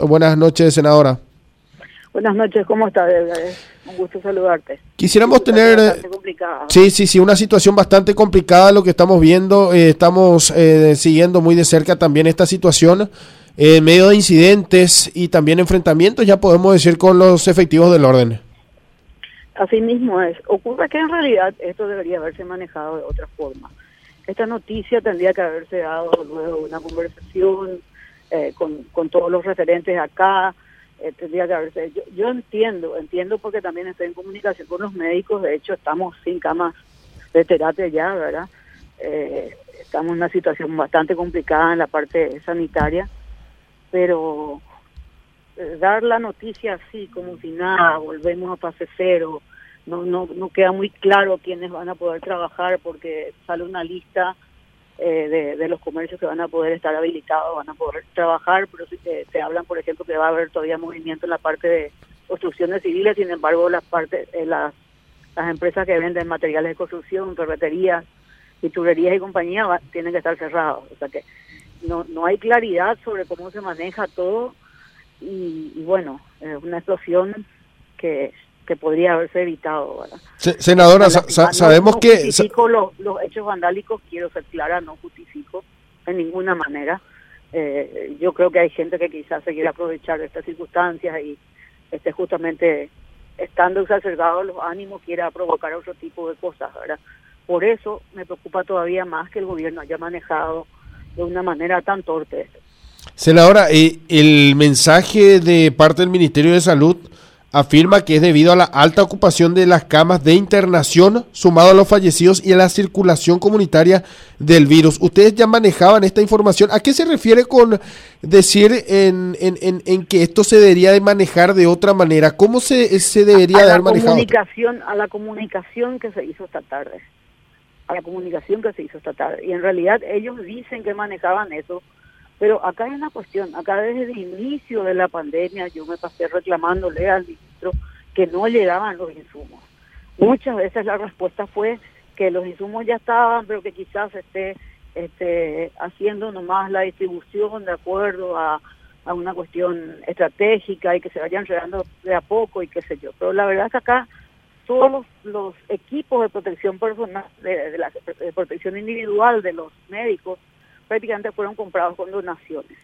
Buenas noches, senadora. Buenas noches, ¿cómo estás? Un gusto saludarte. Quisiéramos tener... Sí, sí, sí, una situación bastante complicada lo que estamos viendo. Eh, estamos eh, siguiendo muy de cerca también esta situación en medio de incidentes y también enfrentamientos, ya podemos decir, con los efectivos del orden. Así mismo es. Ocurre que en realidad esto debería haberse manejado de otra forma. Esta noticia tendría que haberse dado luego una conversación eh, con, con, todos los referentes acá, eh, tendría que haberse. Yo, yo entiendo, entiendo porque también estoy en comunicación con los médicos, de hecho estamos sin camas de terapia ya, ¿verdad? Eh, estamos en una situación bastante complicada en la parte sanitaria, pero dar la noticia así, como si nada, volvemos a fase cero, no, no, no queda muy claro quiénes van a poder trabajar porque sale una lista eh, de, los comercios que van a poder estar habilitados, van a poder trabajar, pero si se, hablan, por ejemplo, que va a haber todavía movimiento en la parte de construcciones civiles, sin embargo, las partes, eh, las, las empresas que venden materiales de construcción, ferreterías, pinturerías y compañías tienen que estar cerrados. O sea que no, no hay claridad sobre cómo se maneja todo y, y bueno, es una explosión que que podría haberse evitado. ¿verdad? senadora, sabemos no que... Justifico los, los hechos vandálicos, quiero ser clara, no justifico en ninguna manera. Eh, yo creo que hay gente que quizás se quiere aprovechar de estas circunstancias y este justamente estando exacerbados los ánimos quiera provocar otro tipo de cosas, ¿verdad? Por eso me preocupa todavía más que el gobierno haya manejado de una manera tan torpe. Senadora, eh, el mensaje de parte del Ministerio de Salud afirma que es debido a la alta ocupación de las camas de internación, sumado a los fallecidos y a la circulación comunitaria del virus. Ustedes ya manejaban esta información. ¿A qué se refiere con decir en, en, en, que esto se debería de manejar de otra manera? ¿Cómo se, se debería de haber manejado? Comunicación, a la comunicación que se hizo esta tarde. A la comunicación que se hizo esta tarde. Y en realidad ellos dicen que manejaban eso pero acá hay una cuestión, acá desde el inicio de la pandemia yo me pasé reclamándole al ministro que no llegaban los insumos. Muchas veces la respuesta fue que los insumos ya estaban, pero que quizás esté este, haciendo nomás la distribución de acuerdo a, a una cuestión estratégica y que se vayan llegando de a poco y qué sé yo. Pero la verdad es que acá todos los, equipos de protección personal, de, la de protección individual de los médicos, prácticamente fueron comprados con donaciones,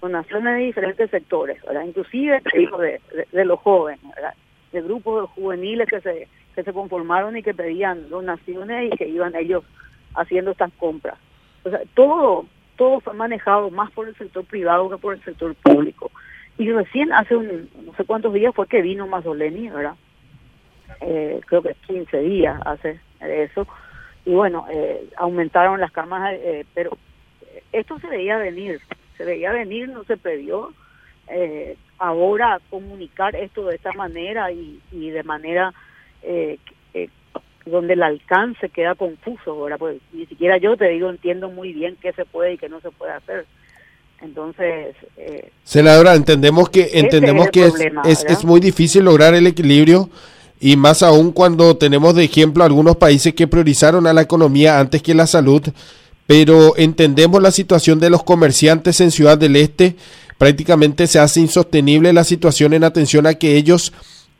donaciones de diferentes sectores, ¿verdad? inclusive de, de, los jóvenes, de grupos juveniles que se, que se conformaron y que pedían donaciones y que iban ellos haciendo estas compras. O sea, todo, todo fue manejado más por el sector privado que por el sector público. Y recién hace un, no sé cuántos días fue que vino Mazzoleni, ¿verdad? Eh, creo que 15 días hace eso. Y bueno, eh, aumentaron las camas, eh, pero esto se veía venir, se veía venir, no se previó. Eh, ahora comunicar esto de esta manera y, de manera eh, eh, donde el alcance queda confuso, ahora pues ni siquiera yo te digo entiendo muy bien qué se puede y qué no se puede hacer. Entonces, senadora, entendemos que entendemos que es, es, muy difícil lograr el equilibrio y más aún cuando tenemos de ejemplo algunos países que priorizaron a la economía antes que la salud pero entendemos la situación de los comerciantes en Ciudad del Este. Prácticamente se hace insostenible la situación en atención a que ellos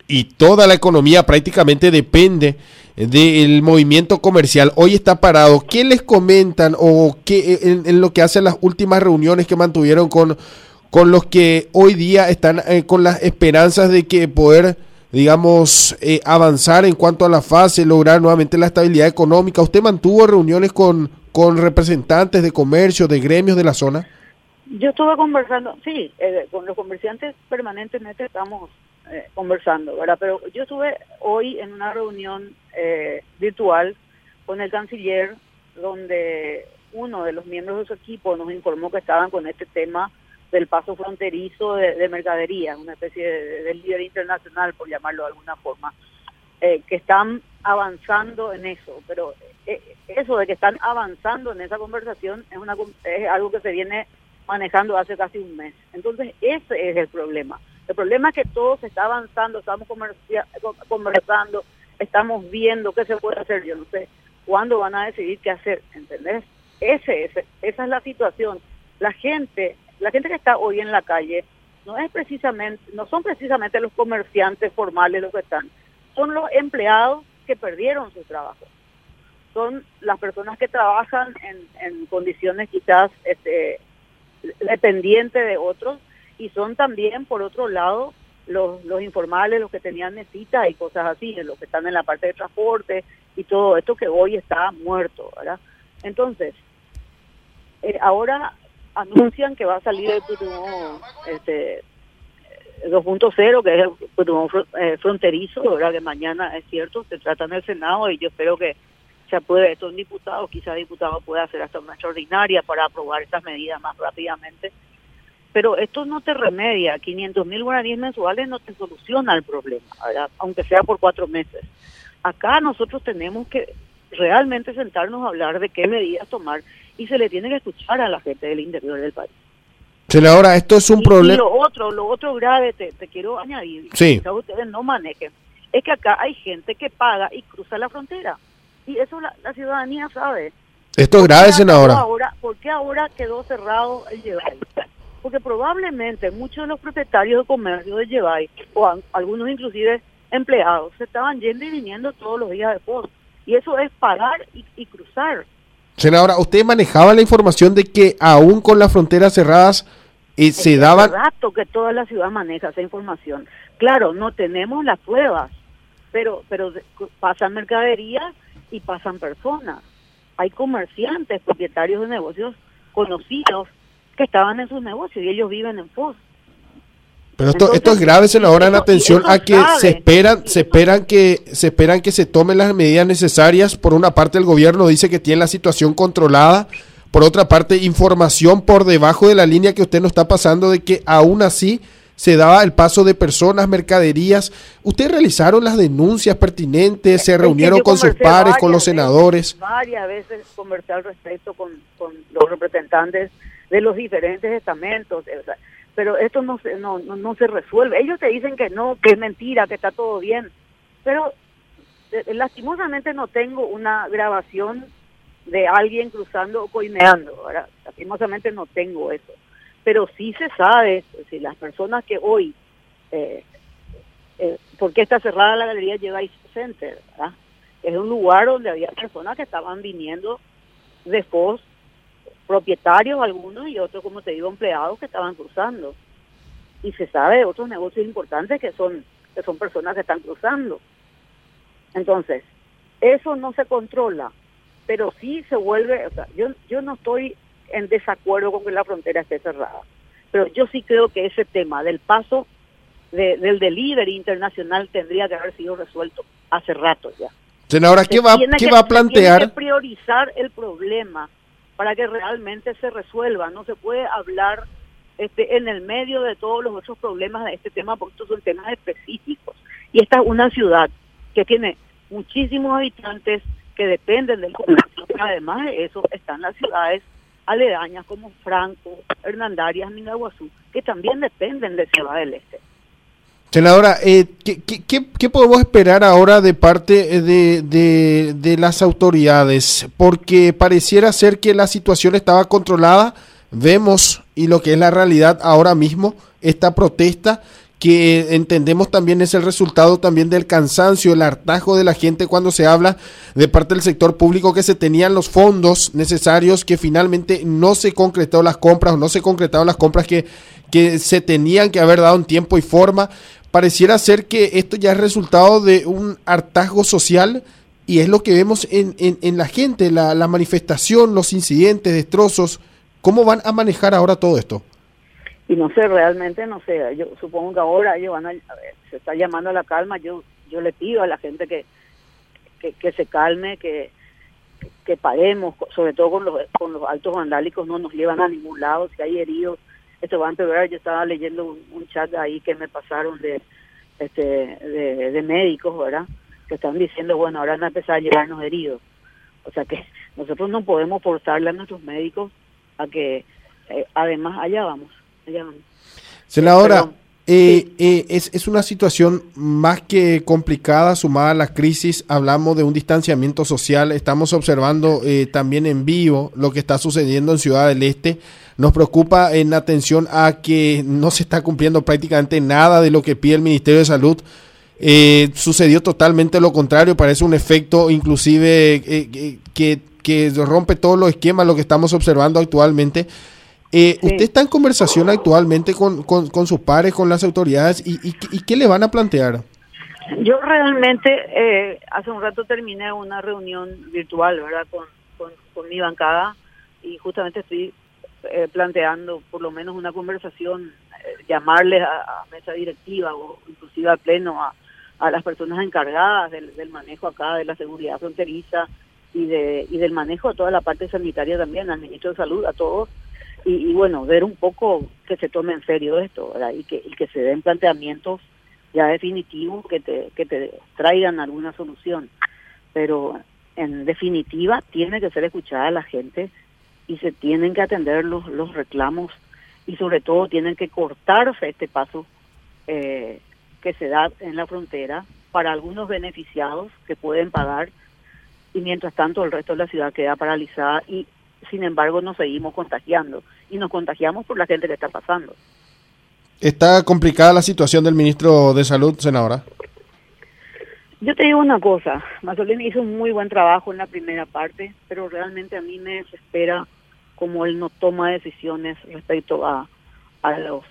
y toda la economía prácticamente depende del movimiento comercial. Hoy está parado. ¿Qué les comentan o qué en, lo que hacen las últimas reuniones que mantuvieron con, con los que hoy día están eh, con las esperanzas de que poder digamos, eh, avanzar en cuanto a la fase, lograr nuevamente la estabilidad económica. ¿Usted mantuvo reuniones con, con representantes de comercio, de gremios de la zona? Yo estuve conversando, sí, eh, con los comerciantes permanentemente estamos eh, conversando, ¿verdad? Pero yo estuve hoy en una reunión eh, virtual con el canciller, donde uno de los miembros de su equipo nos informó que estaban con este tema del paso fronterizo de, mercadería, una especie de, líder internacional, por llamarlo de alguna forma, que están avanzando en eso, pero eh, eso de que están avanzando en esa conversación es, una, es algo que se viene manejando hace casi un mes. Entonces, ese es el problema. El problema es que todo se está avanzando, estamos conversando, estamos viendo qué se puede hacer, yo no sé cuándo van a decidir qué hacer, ¿entendés? Ese, ese, esa es la situación. La gente, la gente que está hoy en la calle no es precisamente, no son precisamente los comerciantes formales los que están, son los empleados que perdieron su trabajo. Son las personas que trabajan en, condiciones quizás este, dependientes de otros y son también, por otro lado, los, los informales, los que tenían necesitas y cosas así, los que están en la parte de transporte y todo esto que hoy está muerto, ¿verdad? Entonces, eh, ahora anuncian que va a salir el Putumón este, 2.0, que es el Putumón eh, fronterizo, ¿verdad? Que mañana es cierto, se trata en el Senado y yo espero que se apruebe esto en diputados, quizá diputado pueda hacer hasta una extraordinaria para aprobar estas medidas más rápidamente pero esto no te remedia, 500 mil guaraníes mensuales no te soluciona el problema, aunque sea por cuatro meses. Acá nosotros tenemos que realmente sentarnos a hablar de qué medidas tomar y se le tiene que escuchar a la gente del interior del país. ahora esto es un problema. Y lo otro, lo otro grave te, quiero añadir, sí. que ustedes no manejen, es que acá hay gente que paga y cruza la frontera. Y eso la, ciudadanía sabe. Esto es grave, senadora. Ahora, ¿Por qué ahora quedó cerrado el llevar? porque probablemente muchos de los propietarios de comercio de Llevay, o algunos inclusive empleados, se estaban yendo y viniendo todos los días de post. Y eso es pagar y, cruzar. Senadora, ¿usted manejaba la información de que aún con las fronteras cerradas eh, se daban... rato que toda la ciudad maneja esa información. Claro, no tenemos las pruebas, pero, pero pasan mercaderías y pasan personas. Hay comerciantes, propietarios de negocios conocidos que estaban en sus negocios y ellos viven en Foz. Pero esto, esto es grave, senadora, en atención a que se esperan, se esperan que se esperan que se tomen las medidas necesarias. Por una parte, el gobierno dice que tiene la situación controlada. Por otra parte, información por debajo de la línea que usted nos está pasando de que aún así se daba el paso de personas, mercaderías. ¿Ustedes realizaron las denuncias pertinentes? ¿Se reunieron con sus pares, con los senadores? varias veces conversé al respecto con, con los representantes de los diferentes estamentos, pero esto no se, no, no, se resuelve. Ellos te dicen que no, que es mentira, que está todo bien, pero eh, lastimosamente no tengo una grabación de alguien cruzando o coimeando, lastimosamente no tengo eso, pero sí se sabe si las personas que hoy, eh, eh, porque está cerrada la galería lleva Center, es un lugar donde había personas que estaban viniendo de Foz propietarios algunos y otros, como te digo, empleados que estaban cruzando. Y se sabe de otros negocios importantes que son, que son personas que están cruzando. Entonces, eso no se controla, pero sí se vuelve, o sea, yo, yo no estoy en desacuerdo con que la frontera esté cerrada, pero yo sí creo que ese tema del paso del delivery internacional tendría que haber sido resuelto hace rato ya. Senadora, ¿qué va, ¿qué va a plantear? Tiene que priorizar el problema para que realmente se resuelva. No se puede hablar este, en el medio de todos los otros problemas de este tema, porque estos son temas específicos. Y esta es una ciudad que tiene muchísimos habitantes que dependen del comercio. Además de eso, están las ciudades aledañas como Franco, Hernandarias, Minaguazú, que también dependen de Ciudad del Este. Senadora, eh, ¿qué, qué, podemos esperar ahora de parte de, de, de, las autoridades? Porque pareciera ser que la situación estaba controlada. Vemos, y lo que es la realidad ahora mismo, esta protesta que entendemos también es el resultado también del cansancio, el hartajo de la gente cuando se habla de parte del sector público que se tenían los fondos necesarios que finalmente no se concretaron las compras o no se concretaron las compras que, que se tenían que haber dado en tiempo y forma pareciera ser que esto ya es resultado de un hartazgo social y es lo que vemos en, en, la gente, la, manifestación, los incidentes, destrozos. ¿Cómo van a manejar ahora todo esto? Y no sé, realmente no sé. Yo supongo que ahora ellos van a, ver, se está llamando a la calma. Yo yo le pido a la gente que, que, se calme, que, que paremos, sobre todo con los, con los altos vandálicos, no nos llevan a ningún lado. Si hay heridos, esto va a empeorar. Yo estaba leyendo un, chat ahí que me pasaron de, este, de, médicos, ¿verdad? Que están diciendo, bueno, ahora van a empezar a llevarnos heridos. O sea que nosotros no podemos forzarle a nuestros médicos a que, eh, además, allá vamos, vamos. Senadora, eh, eh, es, es, una situación más que complicada, sumada a la crisis. Hablamos de un distanciamiento social. Estamos observando también en vivo lo que está sucediendo en Ciudad del Este nos preocupa en atención a que no se está cumpliendo prácticamente nada de lo que pide el Ministerio de Salud. Eh, sucedió totalmente lo contrario, parece un efecto inclusive eh, que, que, rompe todos los esquemas, lo que estamos observando actualmente. Eh, ¿Usted está en conversación actualmente con, con, sus pares, con las autoridades y, y, qué le van a plantear? Yo realmente hace un rato terminé una reunión virtual, ¿verdad? Con, con, mi bancada y justamente estoy planteando por lo menos una conversación, llamarles a, a, mesa directiva o inclusive al pleno a, a las personas encargadas del, manejo acá de la seguridad fronteriza y de y del manejo de toda la parte sanitaria también, al ministro de Salud, a todos, y, bueno, ver un poco que se tome en serio esto, Y que, y que se den planteamientos ya definitivos que te, que te traigan alguna solución. Pero en definitiva tiene que ser escuchada la gente y se tienen que atender los, los reclamos y sobre todo tienen que cortarse este paso eh, que se da en la frontera para algunos beneficiados que pueden pagar y mientras tanto el resto de la ciudad queda paralizada y sin embargo nos seguimos contagiando y nos contagiamos por la gente que está pasando. ¿Está complicada la situación del ministro de Salud, senadora? Yo te digo una cosa, Mazzolini hizo un muy buen trabajo en la primera parte, pero realmente a mí me desespera como él no toma decisiones respecto a, a los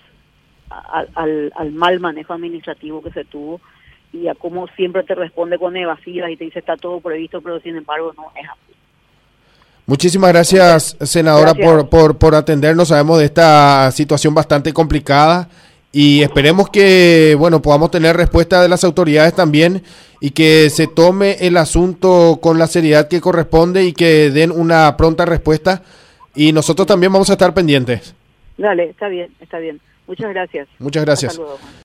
al, al, mal manejo administrativo que se tuvo y a cómo siempre te responde con evasivas y te dice está todo previsto, pero sin embargo no es así. Muchísimas gracias, senadora, Por, por, por atendernos. Sabemos de esta situación bastante complicada y esperemos que, bueno, podamos tener respuesta de las autoridades también y que se tome el asunto con la seriedad que corresponde y que den una pronta respuesta. Y nosotros también vamos a estar pendientes. Dale, está bien, está bien. Muchas gracias. Muchas gracias.